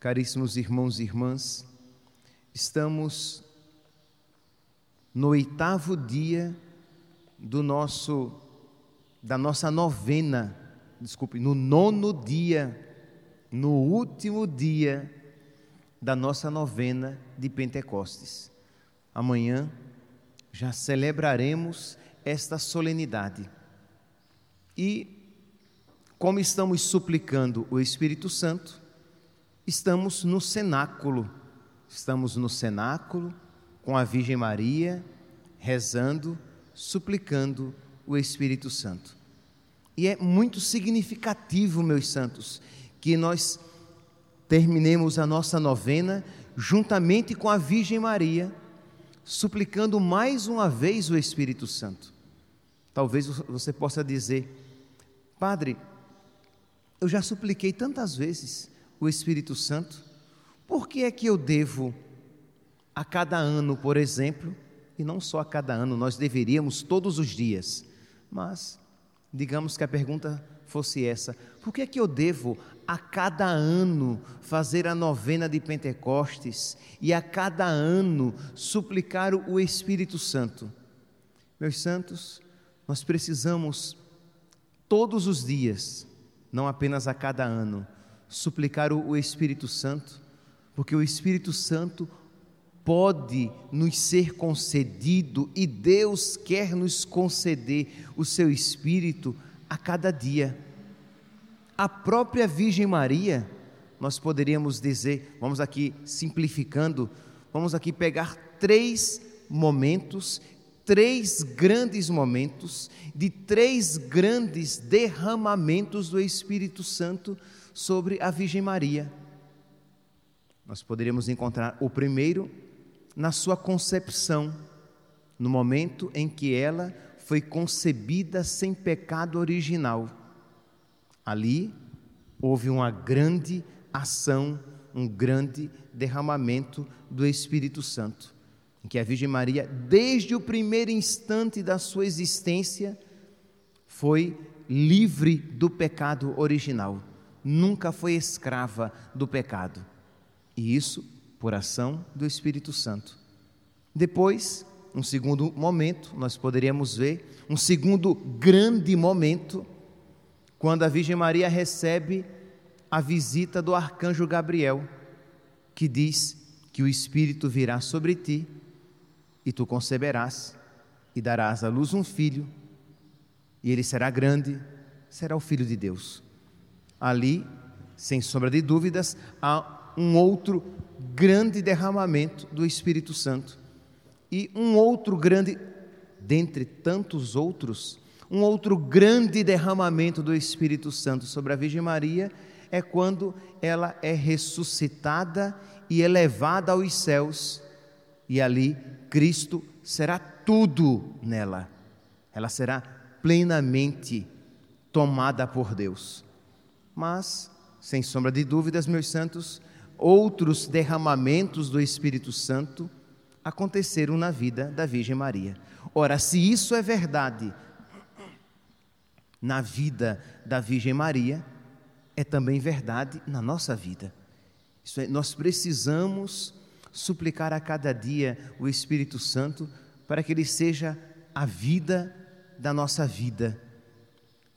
caríssimos irmãos e irmãs, estamos no oitavo dia do nosso da nossa novena, desculpe, no nono dia, no último dia da nossa novena de Pentecostes. Amanhã já celebraremos esta solenidade. E como estamos suplicando o Espírito Santo, estamos no cenáculo, estamos no cenáculo com a Virgem Maria, rezando, suplicando o Espírito Santo. E é muito significativo, meus santos, que nós terminemos a nossa novena juntamente com a Virgem Maria, suplicando mais uma vez o Espírito Santo. Talvez você possa dizer, Padre, eu já supliquei tantas vezes, o Espírito Santo? Por que é que eu devo, a cada ano, por exemplo, e não só a cada ano, nós deveríamos todos os dias, mas digamos que a pergunta fosse essa: por que é que eu devo a cada ano fazer a novena de Pentecostes e a cada ano suplicar o Espírito Santo? Meus santos, nós precisamos todos os dias, não apenas a cada ano, suplicar o Espírito Santo, porque o Espírito Santo pode nos ser concedido e Deus quer nos conceder o seu Espírito a cada dia. A própria Virgem Maria, nós poderíamos dizer, vamos aqui simplificando, vamos aqui pegar três momentos, três grandes momentos de três grandes derramamentos do Espírito Santo sobre a Virgem Maria. Nós poderíamos encontrar o primeiro na sua concepção, no momento em que ela foi concebida sem pecado original. Ali houve uma grande ação, um grande derramamento do Espírito Santo, em que a Virgem Maria, desde o primeiro instante da sua existência, foi livre do pecado original nunca foi escrava do pecado. E isso por ação do Espírito Santo. Depois, um segundo momento, nós poderíamos ver, um segundo grande momento, quando a Virgem Maria recebe a visita do arcanjo Gabriel, que diz que o Espírito virá sobre ti e tu conceberás e darás à luz um filho, e ele será grande, será o filho de Deus ali, sem sombra de dúvidas, há um outro grande derramamento do Espírito Santo. E um outro grande, dentre tantos outros, um outro grande derramamento do Espírito Santo sobre a Virgem Maria é quando ela é ressuscitada e elevada aos céus, e ali Cristo será tudo nela. Ela será plenamente tomada por Deus. Mas, sem sombra de dúvidas, meus santos, outros derramamentos do Espírito Santo aconteceram na vida da Virgem Maria. Ora, se isso é verdade na vida da Virgem Maria, é também verdade na nossa vida. É, nós precisamos suplicar a cada dia o Espírito Santo para que ele seja a vida da nossa vida,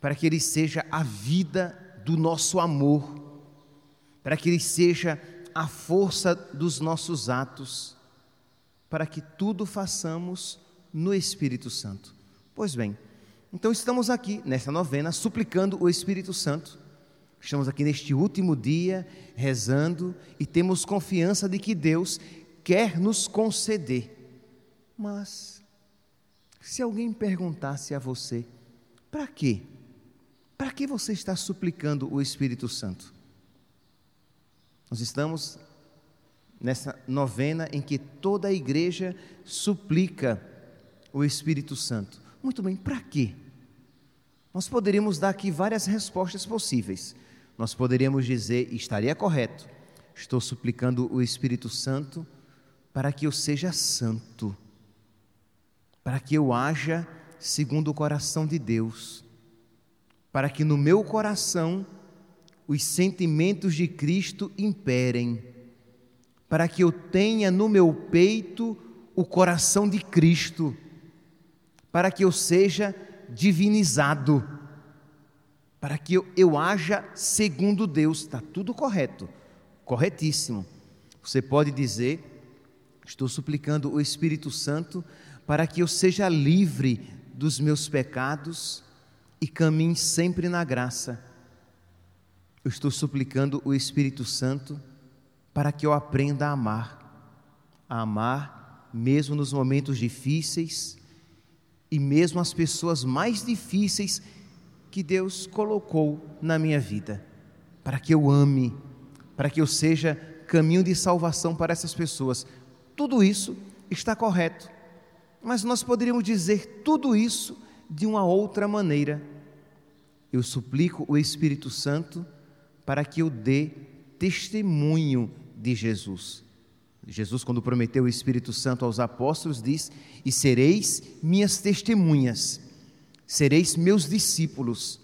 para que ele seja a vida do nosso amor, para que Ele seja a força dos nossos atos, para que tudo façamos no Espírito Santo. Pois bem, então estamos aqui nesta novena suplicando o Espírito Santo. Estamos aqui neste último dia rezando e temos confiança de que Deus quer nos conceder. Mas, se alguém perguntasse a você, para quê? Para que você está suplicando o Espírito Santo? Nós estamos nessa novena em que toda a igreja suplica o Espírito Santo. Muito bem, para quê? Nós poderíamos dar aqui várias respostas possíveis. Nós poderíamos dizer, estaria correto, estou suplicando o Espírito Santo para que eu seja santo, para que eu haja segundo o coração de Deus para que no meu coração os sentimentos de Cristo imperem, para que eu tenha no meu peito o coração de Cristo, para que eu seja divinizado, para que eu, eu haja segundo Deus, está tudo correto, corretíssimo. Você pode dizer, estou suplicando o Espírito Santo para que eu seja livre dos meus pecados e caminhe sempre na graça. Eu estou suplicando o Espírito Santo para que eu aprenda a amar, a amar mesmo nos momentos difíceis e mesmo as pessoas mais difíceis que Deus colocou na minha vida, para que eu ame, para que eu seja caminho de salvação para essas pessoas. Tudo isso está correto, mas nós poderíamos dizer tudo isso de uma outra maneira. Eu suplico o Espírito Santo para que eu dê testemunho de Jesus. Jesus, quando prometeu o Espírito Santo aos apóstolos, diz: E sereis minhas testemunhas, sereis meus discípulos.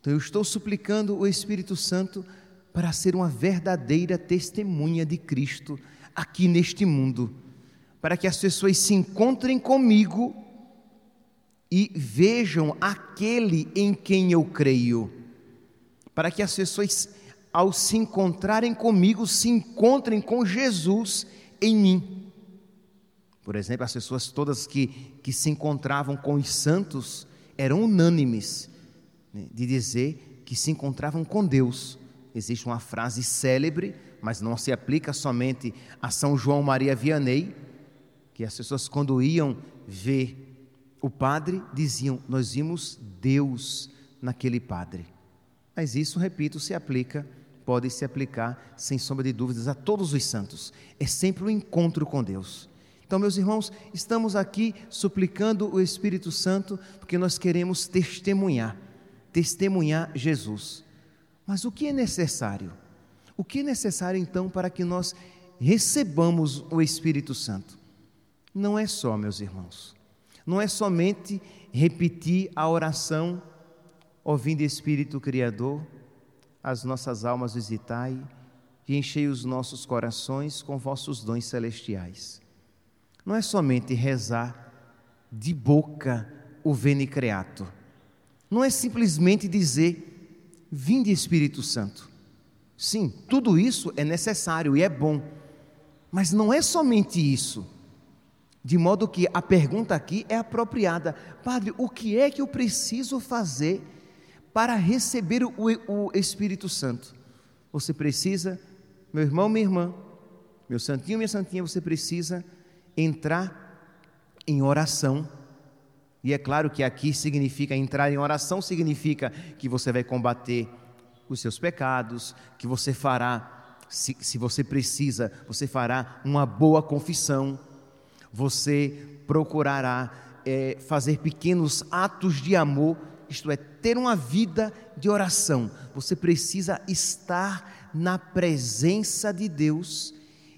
Então, eu estou suplicando o Espírito Santo para ser uma verdadeira testemunha de Cristo aqui neste mundo, para que as pessoas se encontrem comigo e vejam aquele em quem eu creio, para que as pessoas ao se encontrarem comigo, se encontrem com Jesus em mim. Por exemplo, as pessoas todas que, que se encontravam com os santos eram unânimes né, de dizer que se encontravam com Deus. Existe uma frase célebre, mas não se aplica somente a São João Maria Vianney, que as pessoas, quando iam ver o padre, diziam: Nós vimos Deus naquele padre. Mas isso, repito, se aplica pode se aplicar, sem sombra de dúvidas, a todos os santos. É sempre um encontro com Deus. Então, meus irmãos, estamos aqui suplicando o Espírito Santo porque nós queremos testemunhar, testemunhar Jesus. Mas o que é necessário? O que é necessário então para que nós recebamos o Espírito Santo? Não é só, meus irmãos, não é somente repetir a oração, ouvindo Espírito Criador, as nossas almas visitai e enchei os nossos corações com vossos dons celestiais. Não é somente rezar de boca o veni creato. Não é simplesmente dizer vinde Espírito Santo. Sim, tudo isso é necessário e é bom. Mas não é somente isso. De modo que a pergunta aqui é apropriada. Padre, o que é que eu preciso fazer para receber o, o Espírito Santo. Você precisa, meu irmão, minha irmã, meu santinho, minha santinha, você precisa entrar em oração. E é claro que aqui significa entrar em oração, significa que você vai combater os seus pecados, que você fará, se, se você precisa, você fará uma boa confissão, você procurará é, fazer pequenos atos de amor isto é, ter uma vida de oração. Você precisa estar na presença de Deus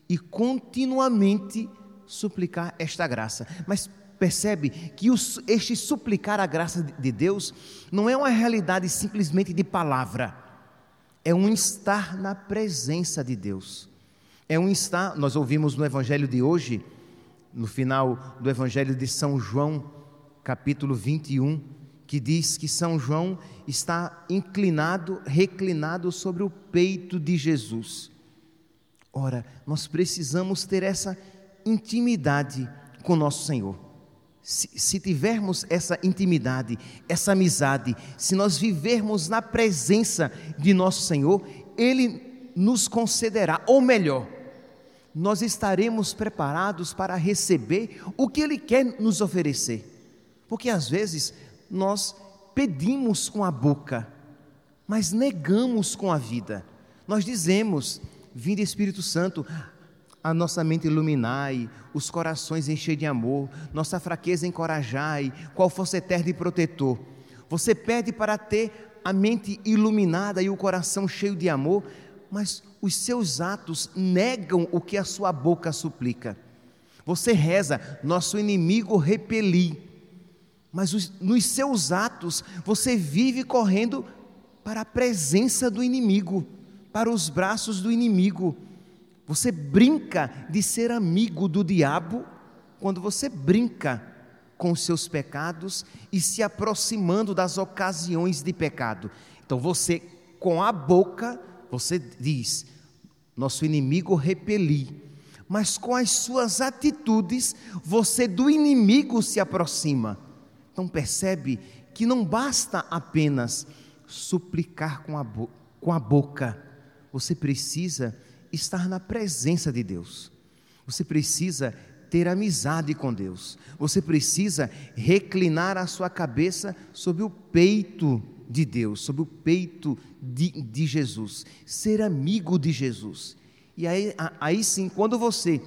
e continuamente suplicar esta graça. Mas percebe que este suplicar a graça de Deus não é uma realidade simplesmente de palavra, é um estar na presença de Deus. É um estar, nós ouvimos no evangelho de hoje, no final do evangelho de São João, capítulo 21, que diz que São João está inclinado, reclinado sobre o peito de Jesus. Ora, nós precisamos ter essa intimidade com nosso Senhor. Se, se, tivermos essa intimidade, essa amizade, se nós vivermos na presença de nosso Senhor, Ele nos concederá, ou melhor, nós estaremos preparados para receber o que Ele quer nos oferecer. Porque às vezes nós pedimos com a boca, mas negamos com a vida. Nós dizemos: Vinde Espírito Santo, a nossa mente iluminai, os corações encher de amor, nossa fraqueza encorajai, qual fosse eterno e protetor. Você pede para ter a mente iluminada e o coração cheio de amor, mas os seus atos negam o que a sua boca suplica. Você reza, nosso inimigo repeli, mas os, nos seus atos você vive correndo para a presença do inimigo, para os braços do inimigo. Você brinca de ser amigo do diabo quando você brinca com os seus pecados e se aproximando das ocasiões de pecado. Então você, com a boca, você diz: nosso inimigo repeli. Mas com as suas atitudes, você do inimigo se aproxima. Então percebe que não basta apenas suplicar com a, com a boca, você precisa estar na presença de Deus. Você precisa ter amizade com Deus. Você precisa reclinar a sua cabeça sobre o peito de Deus, sobre o peito de, de Jesus. Ser amigo de Jesus. E aí, aí sim, quando você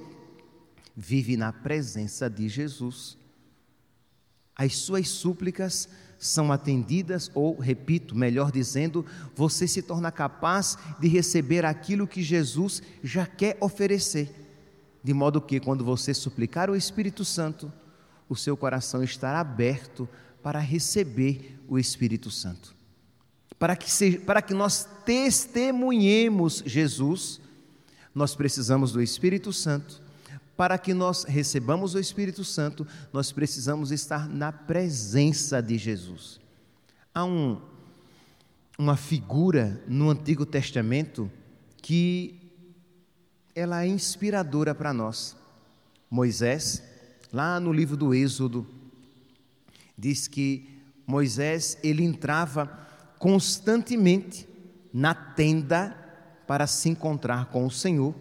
vive na presença de Jesus, as suas súplicas são atendidas, ou, repito, melhor dizendo, você se torna capaz de receber aquilo que Jesus já quer oferecer. De modo que, quando você suplicar o Espírito Santo, o seu coração estará aberto para receber o Espírito Santo. Para que, seja, para que nós testemunhemos Jesus, nós precisamos do Espírito Santo para que nós recebamos o Espírito Santo, nós precisamos estar na presença de Jesus. Há um, uma figura no Antigo Testamento que ela é inspiradora para nós. Moisés, lá no livro do Êxodo, diz que Moisés ele entrava constantemente na tenda para se encontrar com o Senhor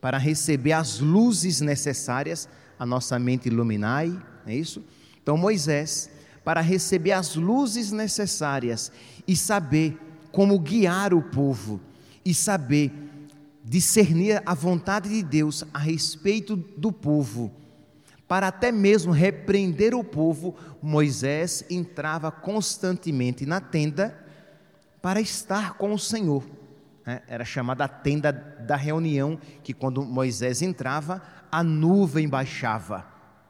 para receber as luzes necessárias, a nossa mente iluminai, é isso? Então Moisés, para receber as luzes necessárias e saber como guiar o povo e saber discernir a vontade de Deus a respeito do povo, para até mesmo repreender o povo, Moisés entrava constantemente na tenda para estar com o Senhor né, era chamada a tenda da reunião, que quando Moisés entrava, a nuvem baixava.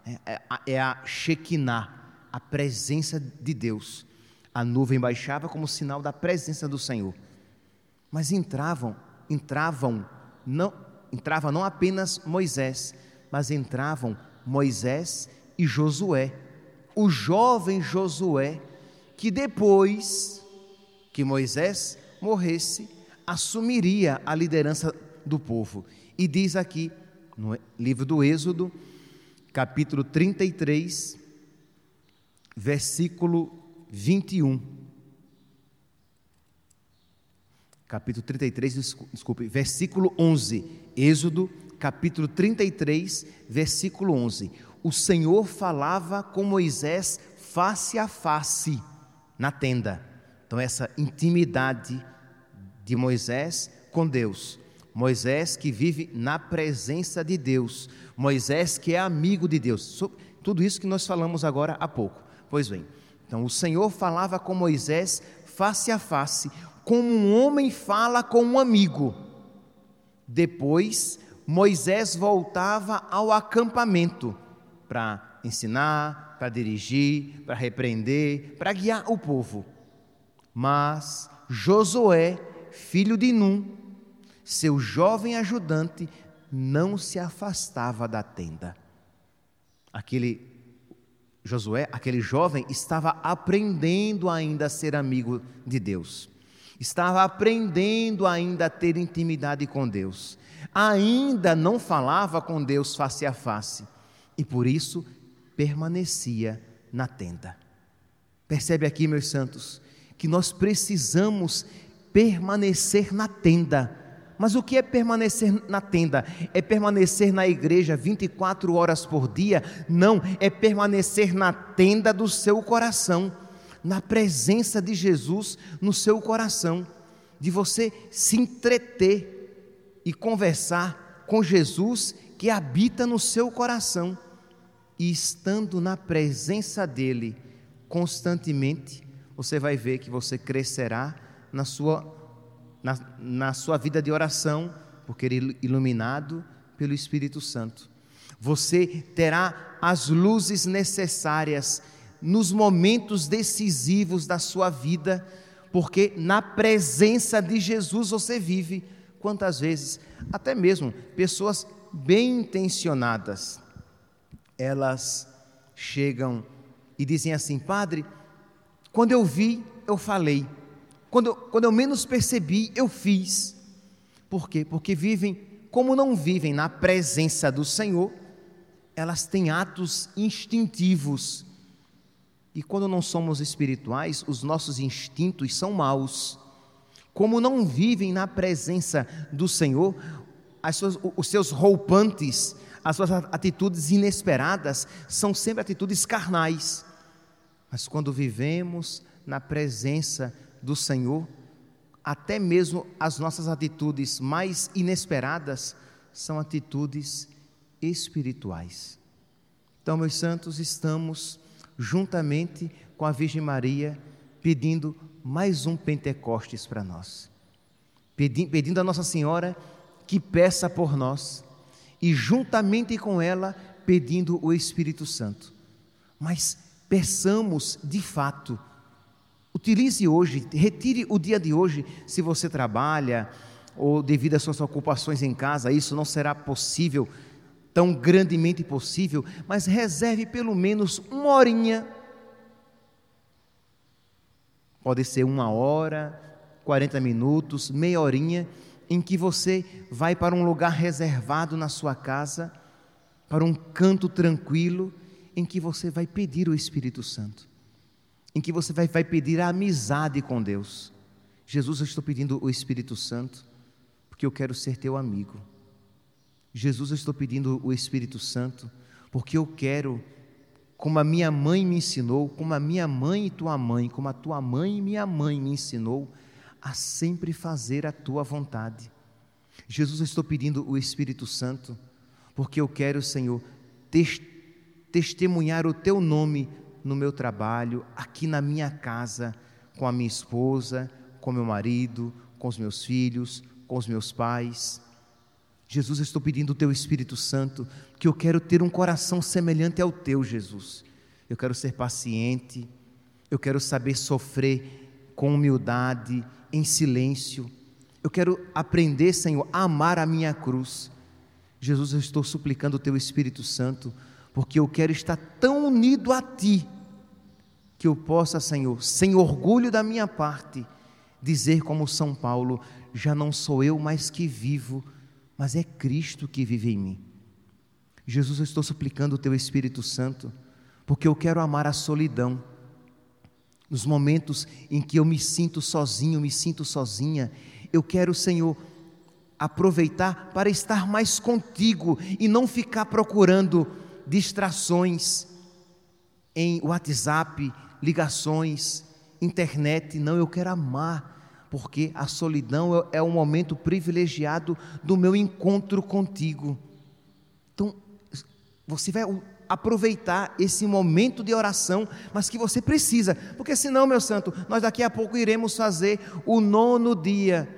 É, é, é a Shekinah, a presença de Deus. A nuvem baixava como sinal da presença do Senhor. Mas entravam, entravam, não, entrava não apenas Moisés, mas entravam Moisés e Josué, o jovem Josué, que depois que Moisés morresse, assumiria a liderança do povo. E diz aqui, no livro do Êxodo, capítulo 33, versículo 21. Capítulo 33, desculpe, versículo 11. Êxodo, capítulo 33, versículo 11. O Senhor falava com Moisés face a face na tenda. Então, essa intimidade de Moisés com Deus. Moisés que vive na presença de Deus. Moisés que é amigo de Deus. Tudo isso que nós falamos agora há pouco. Pois bem, então o Senhor falava com Moisés face a face, como um homem fala com um amigo. Depois, Moisés voltava ao acampamento para ensinar, para dirigir, para repreender, para guiar o povo. Mas Josué filho de Num, seu jovem ajudante, não se afastava da tenda. Aquele Josué, aquele jovem, estava aprendendo ainda a ser amigo de Deus, estava aprendendo ainda a ter intimidade com Deus, ainda não falava com Deus face a face e por isso permanecia na tenda. Percebe aqui, meus santos, que nós precisamos permanecer na tenda. Mas o que é permanecer na tenda? É permanecer na igreja 24 horas por dia? Não, é permanecer na tenda do seu coração, na presença de Jesus no seu coração, de você se entreter e conversar com Jesus que habita no seu coração. E estando na presença dele constantemente, você vai ver que você crescerá na sua, na, na sua vida de oração, porque ele é iluminado pelo Espírito Santo. Você terá as luzes necessárias nos momentos decisivos da sua vida, porque na presença de Jesus você vive. Quantas vezes, até mesmo pessoas bem intencionadas, elas chegam e dizem assim: Padre, quando eu vi, eu falei, quando, quando eu menos percebi, eu fiz. Por quê? Porque vivem, como não vivem na presença do Senhor, elas têm atos instintivos. E quando não somos espirituais, os nossos instintos são maus. Como não vivem na presença do Senhor, suas, os seus roupantes, as suas atitudes inesperadas são sempre atitudes carnais. Mas quando vivemos na presença do Senhor, até mesmo as nossas atitudes mais inesperadas são atitudes espirituais. Então, meus santos, estamos juntamente com a Virgem Maria pedindo mais um Pentecostes para nós. Pedindo a Nossa Senhora que peça por nós e juntamente com ela pedindo o Espírito Santo. Mas peçamos de fato. Utilize hoje, retire o dia de hoje, se você trabalha ou devido às suas ocupações em casa, isso não será possível, tão grandemente possível, mas reserve pelo menos uma horinha. Pode ser uma hora, 40 minutos, meia horinha em que você vai para um lugar reservado na sua casa, para um canto tranquilo, em que você vai pedir o Espírito Santo, em que você vai, vai pedir a amizade com Deus. Jesus, eu estou pedindo o Espírito Santo, porque eu quero ser teu amigo. Jesus, eu estou pedindo o Espírito Santo, porque eu quero, como a minha mãe me ensinou, como a minha mãe e tua mãe, como a tua mãe e minha mãe me ensinou, a sempre fazer a tua vontade. Jesus, eu estou pedindo o Espírito Santo, porque eu quero, Senhor, testemunhar o teu nome no meu trabalho, aqui na minha casa, com a minha esposa, com meu marido, com os meus filhos, com os meus pais. Jesus, eu estou pedindo o teu Espírito Santo, que eu quero ter um coração semelhante ao teu, Jesus. Eu quero ser paciente, eu quero saber sofrer com humildade, em silêncio. Eu quero aprender, Senhor, a amar a minha cruz. Jesus, eu estou suplicando o teu Espírito Santo, porque eu quero estar tão unido a ti, que eu possa, Senhor, sem orgulho da minha parte, dizer como São Paulo: já não sou eu mais que vivo, mas é Cristo que vive em mim. Jesus, eu estou suplicando o teu Espírito Santo, porque eu quero amar a solidão nos momentos em que eu me sinto sozinho, me sinto sozinha, eu quero, Senhor, aproveitar para estar mais contigo e não ficar procurando distrações em WhatsApp, ligações, internet. Não, eu quero amar, porque a solidão é, é o momento privilegiado do meu encontro contigo. Então, você vai aproveitar esse momento de oração, mas que você precisa, porque senão, meu santo, nós daqui a pouco iremos fazer o nono dia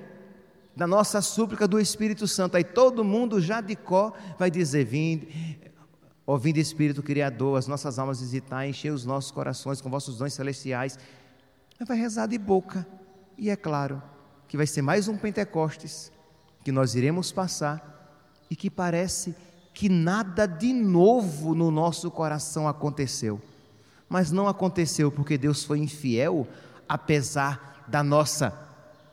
da nossa súplica do Espírito Santo. Aí todo mundo já de có vai dizer: Vinde, ó vinde Espírito Criador, as nossas almas visitar, encher os nossos corações com vossos dons celestiais. Mas vai rezar de boca, e é claro que vai ser mais um Pentecostes que nós iremos passar e que parece que nada de novo no nosso coração aconteceu. Mas não aconteceu porque Deus foi infiel, apesar da nossa,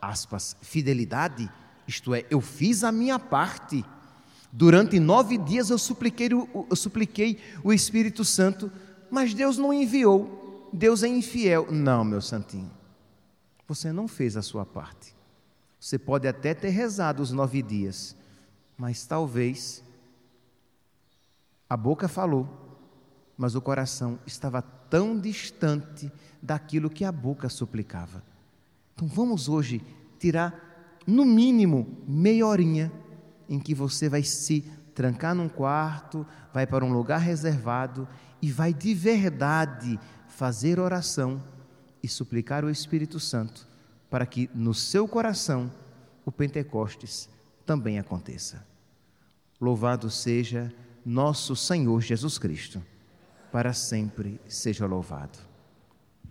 aspas, fidelidade. Isto é, eu fiz a minha parte. Durante nove dias eu supliquei, eu supliquei o Espírito Santo, mas Deus não enviou. Deus é infiel. Não, meu santinho. Você não fez a sua parte. Você pode até ter rezado os nove dias, mas talvez a boca falou, mas o coração estava tão distante daquilo que a boca suplicava. Então vamos hoje tirar, no mínimo, meia horinha em que você vai se trancar num quarto, vai para um lugar reservado e vai de verdade fazer oração e suplicar o Espírito Santo para que no seu coração o Pentecostes também aconteça. Louvado seja nosso Senhor Jesus Cristo, para sempre seja louvado.